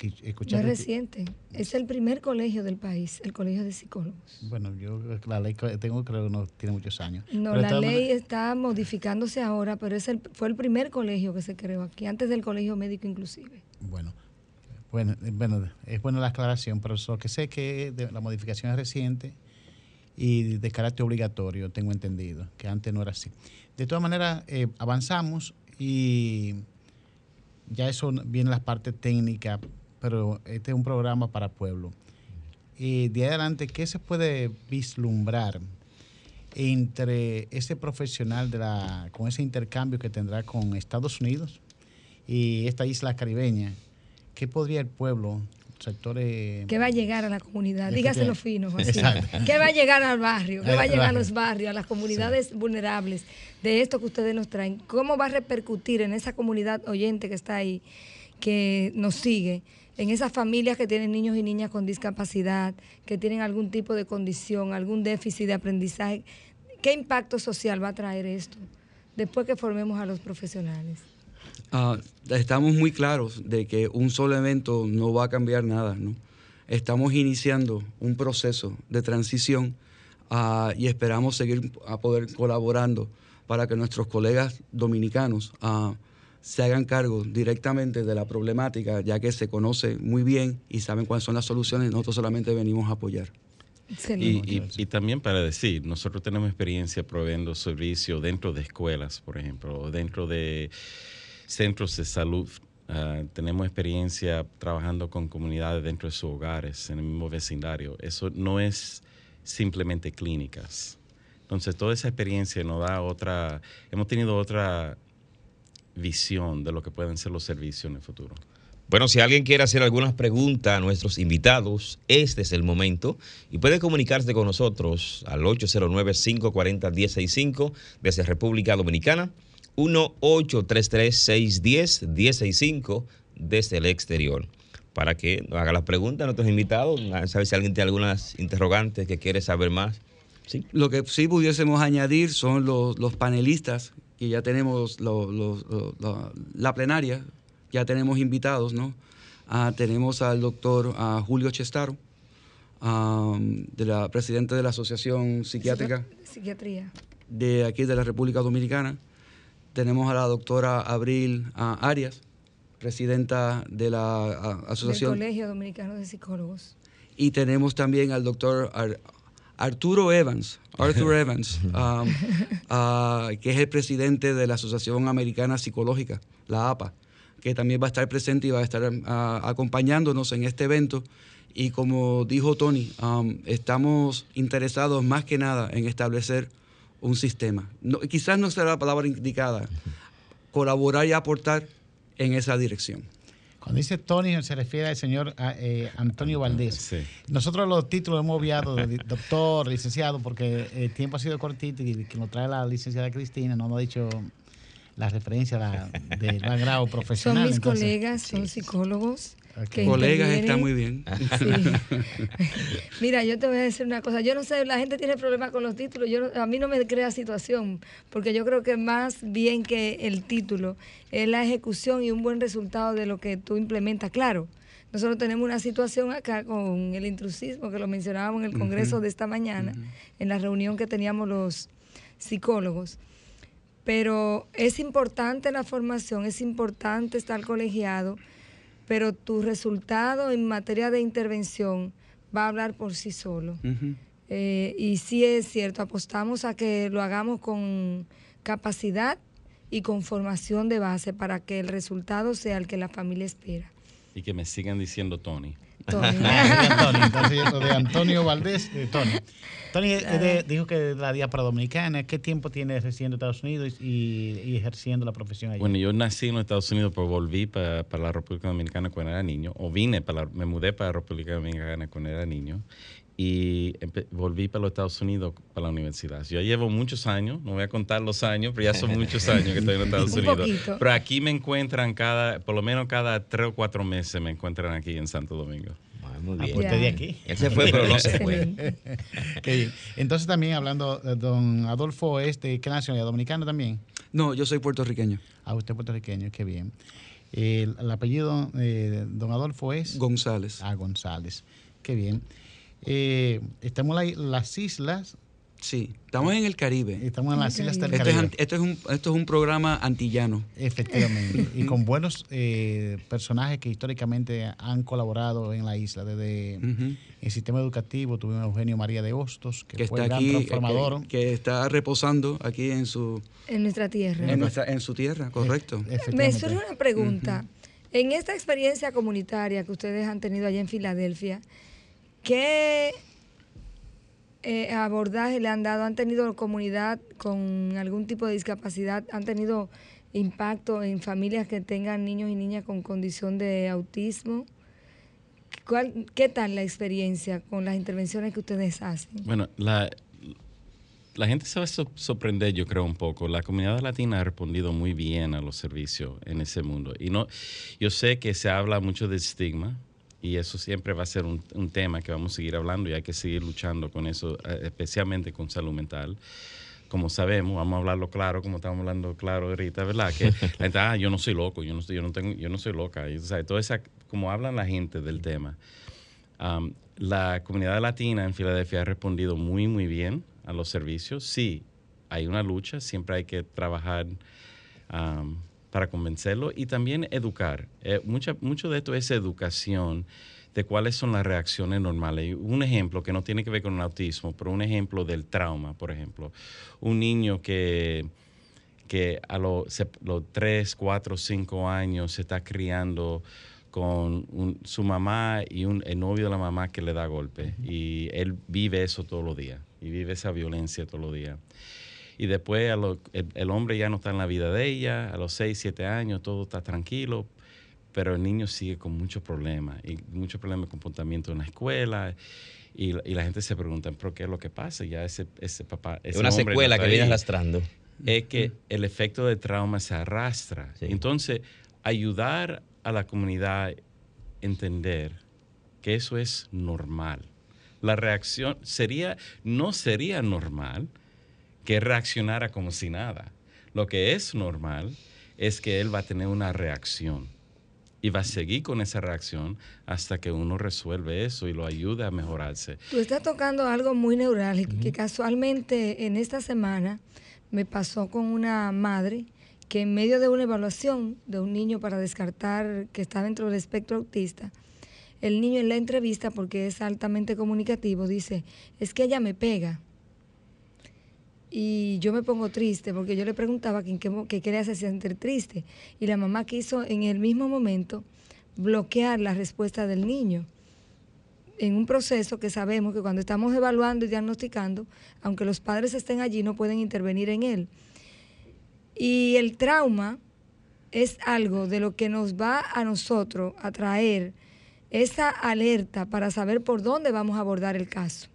no es reciente, es el primer colegio del país, el colegio de psicólogos. Bueno, yo la ley tengo creo que no tiene muchos años. No, la ley está modificándose ahora, pero es el, fue el primer colegio que se creó aquí, antes del colegio médico inclusive. Bueno, bueno, bueno es buena la aclaración, pero lo que sé que la modificación es reciente y de carácter obligatorio, tengo entendido, que antes no era así. De todas maneras, eh, avanzamos y ya eso viene la parte técnica, pero este es un programa para pueblo. Y de adelante, ¿qué se puede vislumbrar entre ese profesional de la, con ese intercambio que tendrá con Estados Unidos y esta isla caribeña? ¿Qué podría el pueblo sectores... ¿Qué va a llegar a la comunidad? Dígaselo fino, ¿Qué va a llegar al barrio? ¿Qué va a llegar a los barrios, a las comunidades vulnerables de esto que ustedes nos traen? ¿Cómo va a repercutir en esa comunidad oyente que está ahí, que nos sigue? en esas familias que tienen niños y niñas con discapacidad, que tienen algún tipo de condición, algún déficit de aprendizaje, ¿qué impacto social va a traer esto después que formemos a los profesionales? Ah, estamos muy claros de que un solo evento no va a cambiar nada. ¿no? Estamos iniciando un proceso de transición ah, y esperamos seguir a poder colaborando para que nuestros colegas dominicanos ah, se hagan cargo directamente de la problemática, ya que se conoce muy bien y saben cuáles son las soluciones. Nosotros solamente venimos a apoyar. Y, y, también para decir, nosotros tenemos experiencia proveyendo servicios dentro de escuelas, por ejemplo, dentro de centros de salud. Ah, tenemos experiencia trabajando con comunidades dentro de sus hogares, en el mismo vecindario. Eso no es simplemente clínicas. Entonces, toda esa experiencia nos da otra, hemos tenido otra visión de lo que pueden ser los servicios en el futuro. Bueno, si alguien quiere hacer algunas preguntas a nuestros invitados, este es el momento y puede comunicarse con nosotros al 809-540-165 desde República Dominicana 1-833-610-165 desde el exterior. Para que haga las preguntas a nuestros invitados, saber si alguien tiene algunas interrogantes que quiere saber más. ¿Sí? Lo que sí pudiésemos añadir son los, panelistas, que ya tenemos la plenaria, ya tenemos invitados, ¿no? Ah, tenemos al doctor Julio Chestaro, de la presidente de la Asociación Psiquiátrica. Psiquiatría. De aquí de la República Dominicana tenemos a la doctora Abril Arias, presidenta de la Asociación. Del Colegio Dominicano de Psicólogos. Y tenemos también al doctor Arturo Evans, Arthur Evans, um, que es el presidente de la Asociación Americana Psicológica, la APA, que también va a estar presente y va a estar ah, acompañándonos en este evento. Y como dijo Tony, um, estamos interesados más que nada en establecer un sistema. No, quizás no será la palabra indicada, colaborar y aportar en esa dirección. Cuando dice Tony se refiere al señor eh, Antonio Valdés. Sí. Nosotros los títulos hemos obviado de doctor, licenciado, porque el tiempo ha sido cortito y que nos trae la licenciada Cristina no nos ha dicho la referencia la- del grado Son profesional. mis entonces- colegas, son psicólogos. Colegas está muy bien. Sí. Mira, yo te voy a decir una cosa. Yo no sé, la gente tiene problemas con los títulos. Yo a mí no me crea situación, porque yo creo que más bien que el título es la ejecución y un buen resultado de lo que tú implementas. Claro, nosotros tenemos una situación acá con el intrusismo, que lo mencionábamos en el Congreso de esta mañana, en la reunión que teníamos los psicólogos. Pero es importante la formación, es importante estar colegiado, pero tu resultado en materia de intervención va a hablar por sí solo. Eh, y sí es cierto, apostamos a que lo hagamos con capacidad y con formación de base para que el resultado sea el que la familia espera. Y que me sigan diciendo Tony. Tony. De Antonio, entonces de Antonio Valdés, de Tony. Tony eh, de- dijo que de la diáspora dominicana, ¿qué tiempo tiene residiendo en Estados Unidos y, y ejerciendo la profesión allá? Bueno, yo nací en los Estados Unidos, pero volví para, para la República Dominicana cuando era niño, o vine, para la- me mudé para la República Dominicana cuando era niño, y volví para los Estados Unidos para la universidad. Yo llevo muchos años, no voy a contar los años, pero ya son muchos años que estoy en los Estados Un Unidos. poquito. Pero aquí me encuentran cada, por lo menos cada tres o cuatro meses me encuentran aquí en Santo Domingo. Ah, muy Ah, bien. pues Ya. usted de aquí. Él se fue, pero no se fue. Qué bien. Entonces también hablando, eh, don Adolfo es de qué nacionalidad, dominicana también. No, yo soy puertorriqueño. Ah, usted es puertorriqueño, qué bien. El, el apellido de don Adolfo es González. ah, González, qué bien. Eh, estamos en la- las islas, Sí, estamos en el Caribe. estamos en las islas del Esto es, Caribe. esto, es un, esto es un programa antillano. Efectivamente, y con buenos eh, personajes que históricamente han colaborado en la isla. Desde el sistema educativo tuvimos a Eugenio María de Hostos, que, Que fue está el gran aquí, transformador. que, que está reposando aquí en su, En nuestra tierra. en, nuestra- en su tierra, correcto. Me surge una pregunta. En esta experiencia comunitaria que ustedes han tenido allá en Filadelfia, ¿qué eh, abordaje le han dado? ¿Han tenido comunidad con algún tipo de discapacidad? ¿Han tenido impacto en familias que tengan niños y niñas con condición de autismo? ¿Cuál, ¿Qué tal la experiencia con las intervenciones que ustedes hacen? Bueno, la, la gente se va a sor- sorprender, yo creo, un poco. La comunidad latina ha respondido muy bien a los servicios en ese mundo. Y no, yo sé que se habla mucho de estigma y eso siempre va a ser un, un tema que vamos a seguir hablando y hay que seguir luchando con eso, eh, especialmente con salud mental. Como sabemos, vamos a hablarlo claro, como estamos hablando claro ahorita, ¿verdad? Que la gente, ah, yo no soy loco, yo no, yo no, tengo, yo no soy loca. Y, o sea, toda esa, como hablan la gente del tema. Um, la comunidad latina en Filadelfia ha respondido muy, muy bien a los servicios. Sí, hay una lucha, siempre hay que trabajar um, para convencerlo y también educar. Eh, mucha, mucho de esto es educación de cuáles son las reacciones normales. Un ejemplo que no tiene que ver con el autismo, pero un ejemplo del trauma, por ejemplo. Un niño que que a los los 3, 4, 5 años se está criando con un- su mamá y un, el novio de la mamá que le da golpe. Y él vive eso todos los días. Y vive esa violencia todos los días. Y después a lo- el, el hombre ya no está en la vida de ella. A los 6, 7 años todo está tranquilo. Pero el niño sigue con muchos problemas. Y muchos problemas de comportamiento en la escuela. Y, la- y la gente se pregunta, ¿pero qué es lo que pasa? Ya ese, ese papá... Es ese una no secuela que viene arrastrando. es que el efecto de trauma se arrastra. Sí. Entonces, ayudar a la comunidad a entender que eso es normal. La reacción sería, no sería normal que reaccionara como si nada. Lo que es normal es que él va a tener una reacción y va a seguir con esa reacción hasta que uno resuelve eso y lo ayude a mejorarse. Tú estás tocando algo muy neurálgico que casualmente en esta semana me pasó con una madre que en medio de una evaluación de un niño para descartar que está dentro del espectro autista, el niño en la entrevista, porque es altamente comunicativo, dice, es que ella me pega. Y yo me pongo triste porque yo le preguntaba que, qué, qué le hace sentir triste y la mamá quiso en el mismo momento bloquear la respuesta del niño en un proceso que sabemos que cuando estamos evaluando y diagnosticando, aunque los padres estén allí, no pueden intervenir en él. Y el trauma es algo de lo que nos va a nosotros a traer esa alerta para saber por dónde vamos a abordar el caso.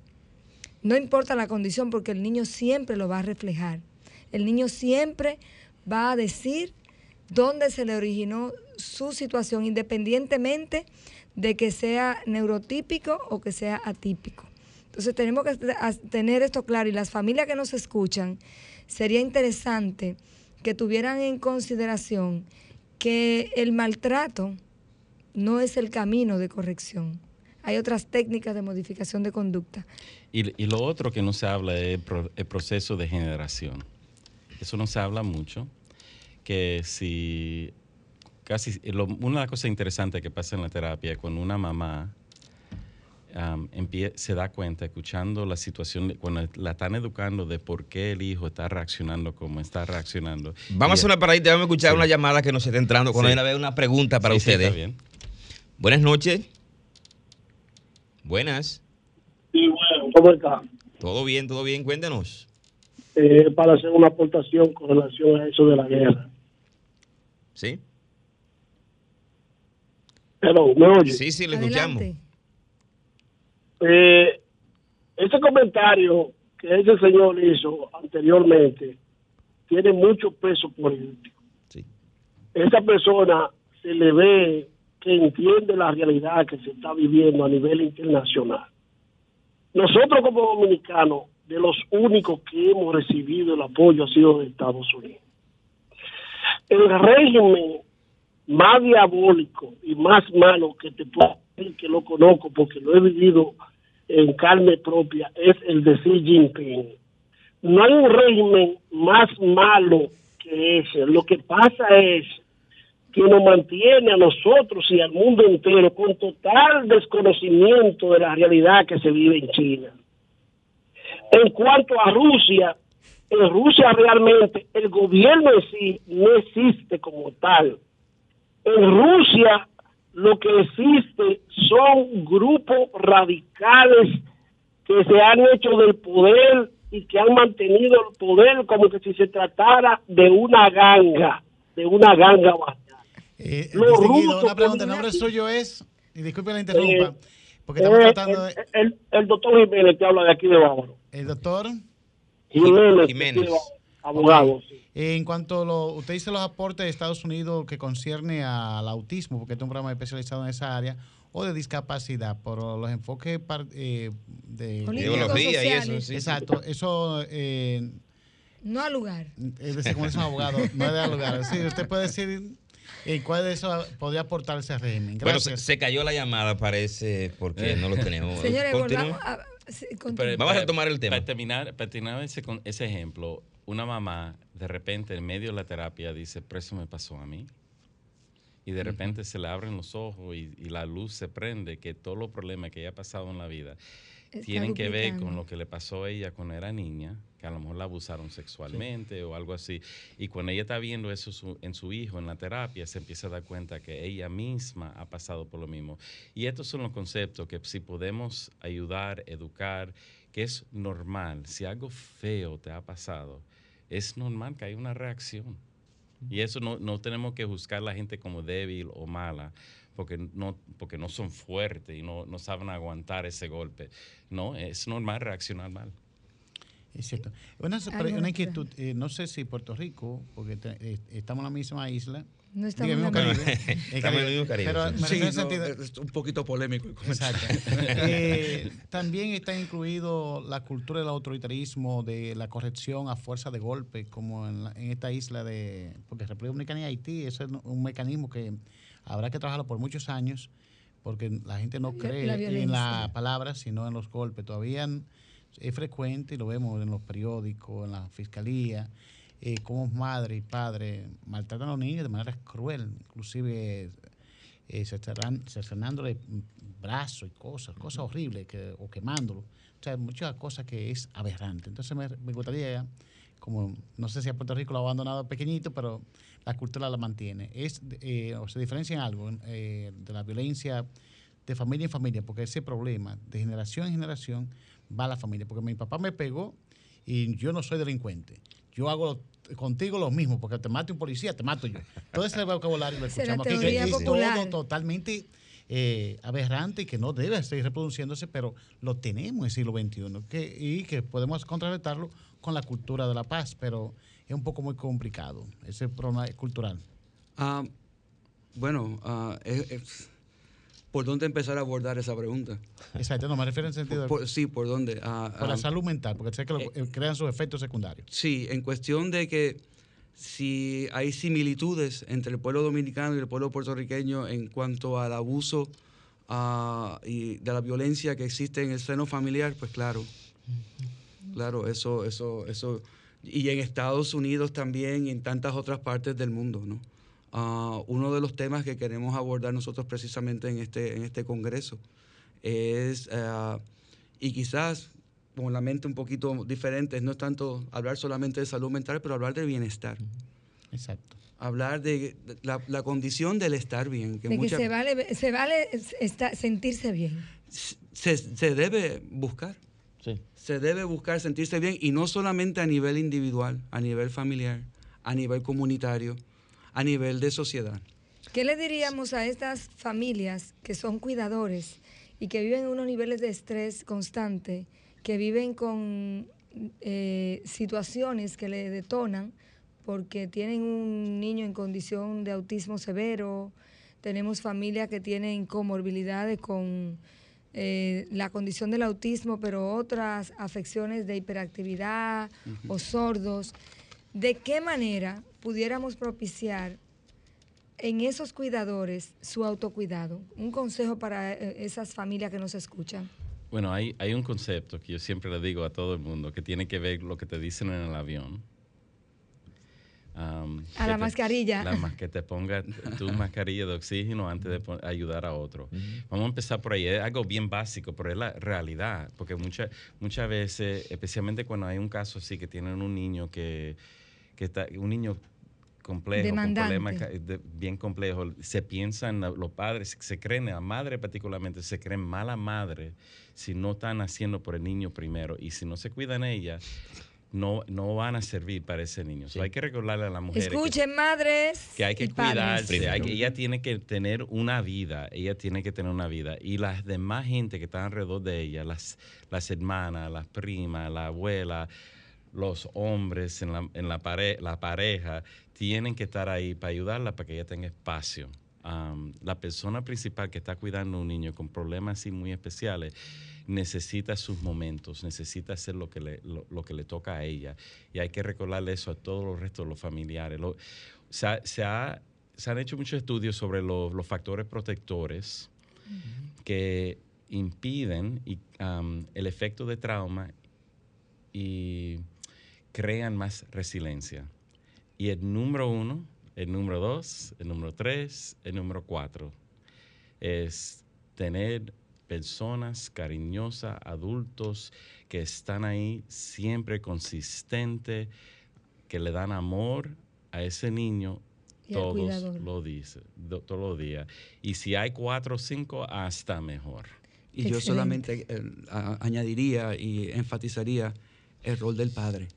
No importa la condición porque el niño siempre lo va a reflejar. El niño siempre va a decir dónde se le originó su situación independientemente de que sea neurotípico o que sea atípico. Entonces tenemos que tener esto claro y las familias que nos escuchan, sería interesante que tuvieran en consideración que el maltrato no es el camino de corrección. Hay otras técnicas de modificación de conducta. Y, lo otro que no se habla es el proceso de generación. Eso no se habla mucho, que si casi, una de las cosas interesantes que pasa en la terapia es cuando una mamá se da cuenta, escuchando la situación, cuando la están educando de por qué el hijo está reaccionando como está reaccionando. Vamos a hacer una paradita, vamos a escuchar una llamada que nos está entrando. Cuando hay una pregunta para ustedes. bien. Buenas noches. Buenas. Sí, bueno, ¿cómo está? Todo bien, todo bien, cuéntenos. Eh, para hacer una aportación con relación a eso de la guerra. ¿Sí? Hello, ¿me oye? Sí, sí, le escuchamos. Eh, ese comentario que ese señor hizo anteriormente tiene mucho peso político. Sí. Esa persona se le ve que entiende la realidad que se está viviendo a nivel internacional. Nosotros como dominicanos, de los únicos que hemos recibido el apoyo ha sido de Estados Unidos. El régimen más diabólico y más malo que te puedo decir que lo conozco porque lo he vivido en carne propia es el de Xi Jinping. No hay un régimen más malo que ese. Lo que pasa es que nos mantiene a nosotros y al mundo entero con total desconocimiento de la realidad que se vive en China. En cuanto a Rusia, en Rusia realmente el gobierno en sí no existe como tal. En Rusia lo que existe son grupos radicales que se han hecho del poder y que han mantenido el poder como que si se tratara de una ganga, de una ganga eh, una pregunta, ¿el nombre suyo es? Y disculpe la interrumpa, eh, porque estamos eh, tratando de... El, el, doctor Jiménez que habla de aquí de Bávaro. ¿El doctor? Jiménez. Jiménez. Abogado, En cuanto a lo, usted dice los aportes de Estados Unidos que concierne al autismo, porque este es un programa especializado en esa área, o de discapacidad, por los enfoques eh, de biología y eso. Exacto, eso... Eh, no al lugar. Es decir, como dice un abogado, no es de lugar. Sí, usted puede decir ¿Y cuál de eso podría aportar ese régimen? Bueno, se, cayó la llamada, parece, porque no lo tenemos. Señores, volvamos a, Vamos a tomar el tema. Para terminar, para terminar ese, ese ejemplo, una mamá de repente en medio de la terapia dice, pero eso me pasó a mí. Y de repente se le abren los ojos y, y, la luz se prende, que todos los problemas que ella ha pasado en la vida tienen que ver con lo que le pasó a ella cuando era niña, que a lo mejor la abusaron sexualmente o algo así. Y cuando ella está viendo eso en su hijo en la terapia, se empieza a dar cuenta que ella misma ha pasado por lo mismo. Y estos son los conceptos que si podemos ayudar, educar, que es normal. Si algo feo te ha pasado, es normal que haya una reacción. Y eso no, no tenemos que juzgar a la gente como débil o mala, porque no, porque no son fuertes y no, no saben aguantar ese golpe. No, es normal reaccionar mal. Es cierto. Una, una inquietud, eh, no sé si Puerto Rico, porque eh, estamos en la misma isla. No estamos en el Caribe. estamos en el mismo Caribe. Pero sí, sentido, es un poquito polémico. Exacto. eh, también está incluido la cultura del autoritarismo, de la corrección a fuerza de golpe, como en, en esta isla de. Porque República Dominicana y Haití, ese es un mecanismo que habrá que trabajarlo por muchos años porque la gente no cree en la palabra, sino en los golpes. Todavía es frecuente y lo vemos en los periódicos, en la fiscalía, eh, como madre y padre maltratan a los niños de manera cruel, inclusive eh, cercenándole brazos y cosas, cosas horribles, o quemándolo. O sea, muchas cosas que es aberrante. Entonces me, me gustaría, como no sé si a Puerto Rico lo ha abandonado pequeñito, pero la cultura la mantiene. Es, eh, o se diferencia en algo eh, de la violencia de familia en familia, porque ese problema de generación en generación va a la familia. Porque mi papá me pegó y yo no soy delincuente. Yo hago contigo lo mismo, porque te mate un policía, te mato yo. Todo ese vocabulario lo escuchamos aquí, que es todo totalmente eh, aberrante y que no debe seguir reproduciéndose, pero lo tenemos en el siglo XXI que, y que podemos contrarrestarlo con la cultura de la paz, pero es un poco muy complicado, ese problema cultural. Ah, bueno, uh, ¿por dónde empezar a abordar esa pregunta? Exacto, no me refiero en sentido... sí, ¿por dónde? Ah, por la salud mental, porque sé que eh, eh, crean sus efectos secundarios. Sí, en cuestión de que si hay similitudes entre el pueblo dominicano y el pueblo puertorriqueño en cuanto al abuso y de la violencia que existe en el seno familiar, pues claro, claro, eso, eso, eso y en Estados Unidos también y en tantas otras partes del mundo, ¿no? Ah, uno de los temas que queremos abordar nosotros precisamente en este, en este congreso es, ah, y quizás con la mente un poquito diferente, no es tanto hablar solamente de salud mental, pero hablar de bienestar. Exacto. Hablar de, la, la, condición del estar bien. Que de que se vale, se vale sentirse bien. Se, se debe buscar. Se debe buscar sentirse bien y no solamente a nivel individual, a nivel familiar, a nivel comunitario, a nivel de sociedad. ¿Qué le diríamos a estas familias que son cuidadores y que viven en unos niveles de estrés constante, que viven con eh, situaciones que le detonan porque tienen un niño en condición de autismo severo, tenemos familias que tienen comorbilidades con eh, la condición del autismo, pero otras afecciones de hiperactividad o sordos, ¿de qué manera pudiéramos propiciar en esos cuidadores su autocuidado? Un consejo para eh, esas familias que nos escuchan. Bueno, hay, hay un concepto que yo siempre le digo a todo el mundo que tiene que ver lo que te dicen en el avión a la mascarilla. La, que te ponga tu mascarilla de oxígeno antes de ayudar a otro. Vamos a empezar por ahí. Es algo bien básico, pero es la realidad. Porque muchas muchas veces, especialmente cuando hay un caso así que tienen un niño que, que está, un niño complejo, con problemas bien complejos, se piensan los padres, se creen, la madre particularmente, se creen mala madre si no están haciendo por el niño primero. Y si no se cuidan ella, no, no van a servir para ese niño. hay que recordarle a la mujer. Escuchen, madres. Que hay que cuidarse. ella tiene que tener una vida. Ella tiene que tener una vida. Y las demás gente que están alrededor de ella, las, las hermanas, las primas, la abuela, los hombres en la, en la, la pareja, tienen que estar ahí para ayudarla para que ella tenga espacio. la persona principal que está cuidando a un niño con problemas así muy especiales necesita sus momentos, necesita hacer lo que le, lo, que le toca a ella. Y hay que recordarle eso a todos los restos de los familiares. se, se, han hecho muchos estudios sobre los factores protectores que impiden el efecto de trauma y crean más resiliencia. Y el número uno, el número dos, el número tres, el número cuatro es tener personas cariñosas, adultos que están ahí siempre consistente, que le dan amor a ese niño todos lo dicen, todos los días. Y si hay cuatro o cinco, hasta mejor. Y yo solamente eh, añadiría y enfatizaría el rol del padre,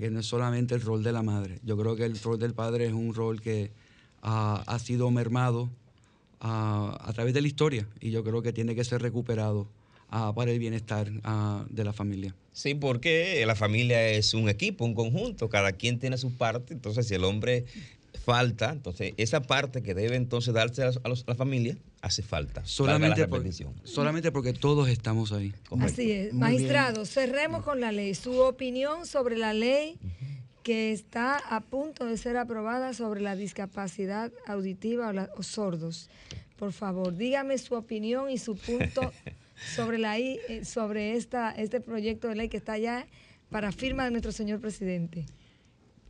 que no es solamente el rol de la madre. Yo creo que el rol del padre es un rol que ha sido mermado a, través de la historia y yo creo que tiene que ser recuperado para el bienestar de la familia. Sí, porque la familia es un equipo, un conjunto, cada quien tiene su parte, entonces si el hombre falta, entonces esa parte que debe entonces darse a, la familia hace falta. Solamente, solamente porque todos estamos ahí. Así es. Magistrado, cerremos con la ley. Su opinión sobre la ley que está a punto de ser aprobada sobre la discapacidad auditiva o, sordos. Por favor, dígame su opinión y su punto sobre, la, eh, sobre esta, este proyecto de ley que está allá para firma de nuestro señor presidente.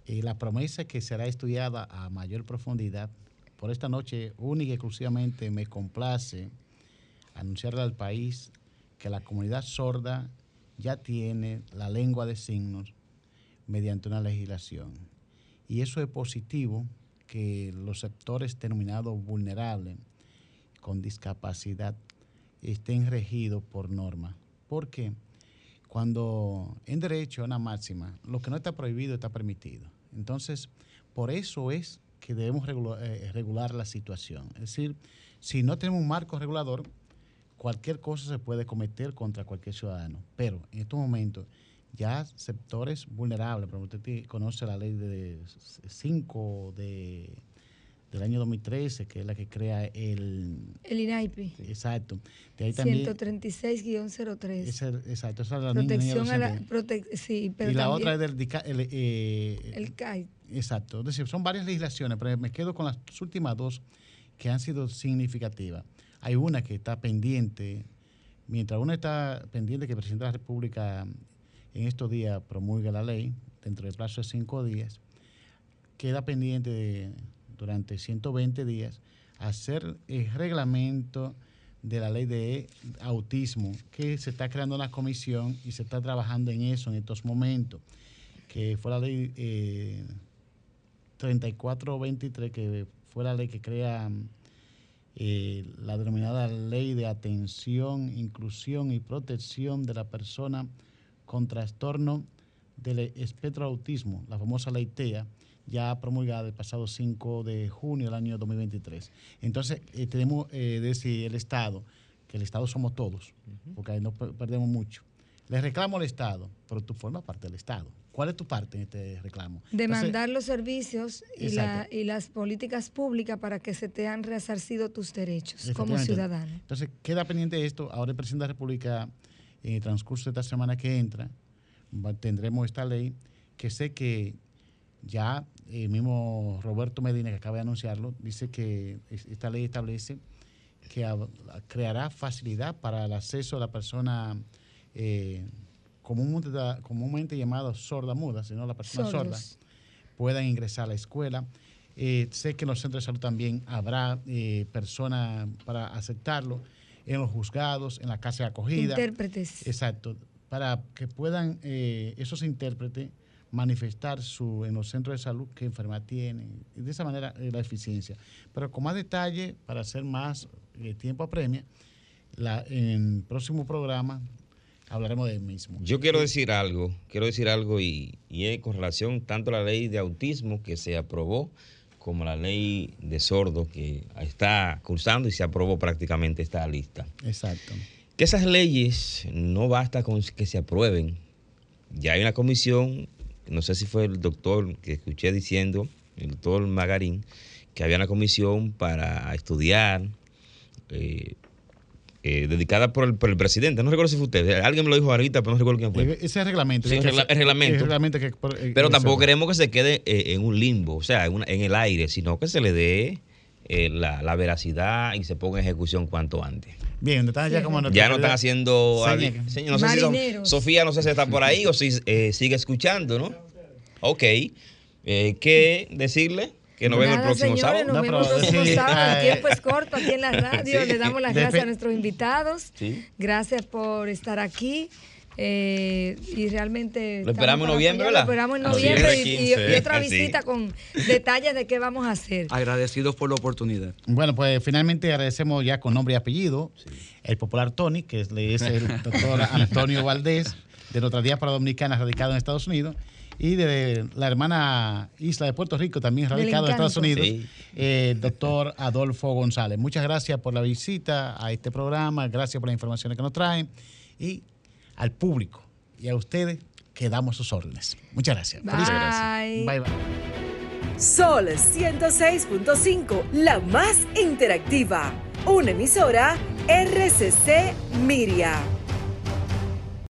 Y la promesa que será estudiada a mayor profundidad por esta noche única y exclusivamente me complace anunciarle al país que la comunidad sorda ya tiene la lengua de signos mediante una legislación. Y eso es positivo que los sectores denominados vulnerables con discapacidad estén regidos por norma. Porque cuando en derecho a una máxima, lo que no está prohibido está permitido. Entonces, por eso es que debemos regular, eh, regular la situación. Es decir, si no tenemos un marco regulador, cualquier cosa se puede cometer contra cualquier ciudadano. Pero en estos momentos, ya sectores vulnerables, pero usted conoce la ley de 5 de, del año 2013, que es la que crea el... El INAIPI. Exacto. De ahí 136-03. exacto. Esa es la Protección a la... sí, pero y la otra es del... El, eh, el CAI. Exacto. Es decir, son varias legislaciones, pero me quedo con las últimas dos que han sido significativas. Hay una que está pendiente, mientras una está pendiente que el presidente de la República en estos días promulgue la ley, dentro del plazo de cinco días, queda pendiente durante 120 días hacer el reglamento de la ley de autismo, que se está creando una comisión y se está trabajando en eso en estos momentos, que fue la ley eh, 3423, que fue la ley que crea eh, la denominada Ley de Atención, Inclusión y Protección de la Persona con Trastorno del Espectro Autismo, la famosa Ley TEA, ya promulgada el pasado 5 de junio del año 2023. Entonces, eh, tenemos eh, decir el Estado, que el Estado somos todos, porque ahí no perdemos mucho. Le reclamo al Estado, pero tú formas parte del Estado. ¿Cuál es tu parte en este reclamo? Demandar los servicios y, las políticas públicas para que se te han resarcido tus derechos como ciudadano. Entonces, queda pendiente esto. Ahora el presidente de la República, en el transcurso de esta semana que entra, tendremos esta ley que sé que ya el mismo Roberto Medina, que acaba de anunciarlo, dice que esta ley establece que creará facilidad para el acceso a la persona eh, comúnmente, comúnmente llamados sorda muda, sino la persona sorda, puedan ingresar a la escuela. Eh, sé que en los centros de salud también habrá eh, personas para aceptarlo, en los juzgados, en la casa de acogida. Intérpretes. Exacto, para que puedan eh, esos intérpretes manifestar su, en los centros de salud qué enfermedad tienen, y de esa manera la eficiencia. Pero con más detalle, para hacer más tiempo apremia, la, en el próximo programa hablaremos del mismo. Yo quiero decir algo, quiero decir algo y, y con relación tanto a la ley de autismo que se aprobó como la ley de sordo que está cursando y se aprobó prácticamente esta lista. Exacto. Que esas leyes no basta con que se aprueben. Ya hay una comisión, no sé si fue el doctor que escuché diciendo, el doctor Magarín, que había una comisión para estudiar eh, eh, dedicada por el, por el, presidente. No recuerdo si fue usted. Alguien me lo dijo ahorita, pero no recuerdo quién fue. Ese es el reglamento. el, reglamento. que, eh, pero tampoco queremos que se quede eh, en un limbo, o sea, en, en, el aire, sino que se le dé la, la, veracidad y se ponga en ejecución cuanto antes. Bien, están ya como Ya no están haciendo. no sé si Sofía, no sé si está por ahí o si sigue escuchando, ¿no? Ok. ¿Qué decirle? que nos vemos el próximo sábado. Nos vemos el próximo sábado. El tiempo es corto aquí en la radio. Le damos las gracias a nuestros invitados. Gracias por estar aquí. Eh, y realmente. Lo esperamos en noviembre, ¿verdad? Lo esperamos en noviembre y, otra visita con detalles de qué vamos a hacer. Agradecidos por la oportunidad. Bueno, pues finalmente agradecemos ya con nombre y apellido el popular Tony, que es el doctor Antonio Valdés, de nuestra diáspora dominicana radicado en Estados Unidos y de la hermana isla de Puerto Rico, también radicado en Estados Unidos, el doctor Adolfo González. Muchas gracias por la visita a este programa, gracias por las informaciones que nos traen y al público y a ustedes que damos sus órdenes. Muchas gracias. Bye. gracias. Bye bye. Sol 106.5, la más interactiva. Una emisora RCC Miria.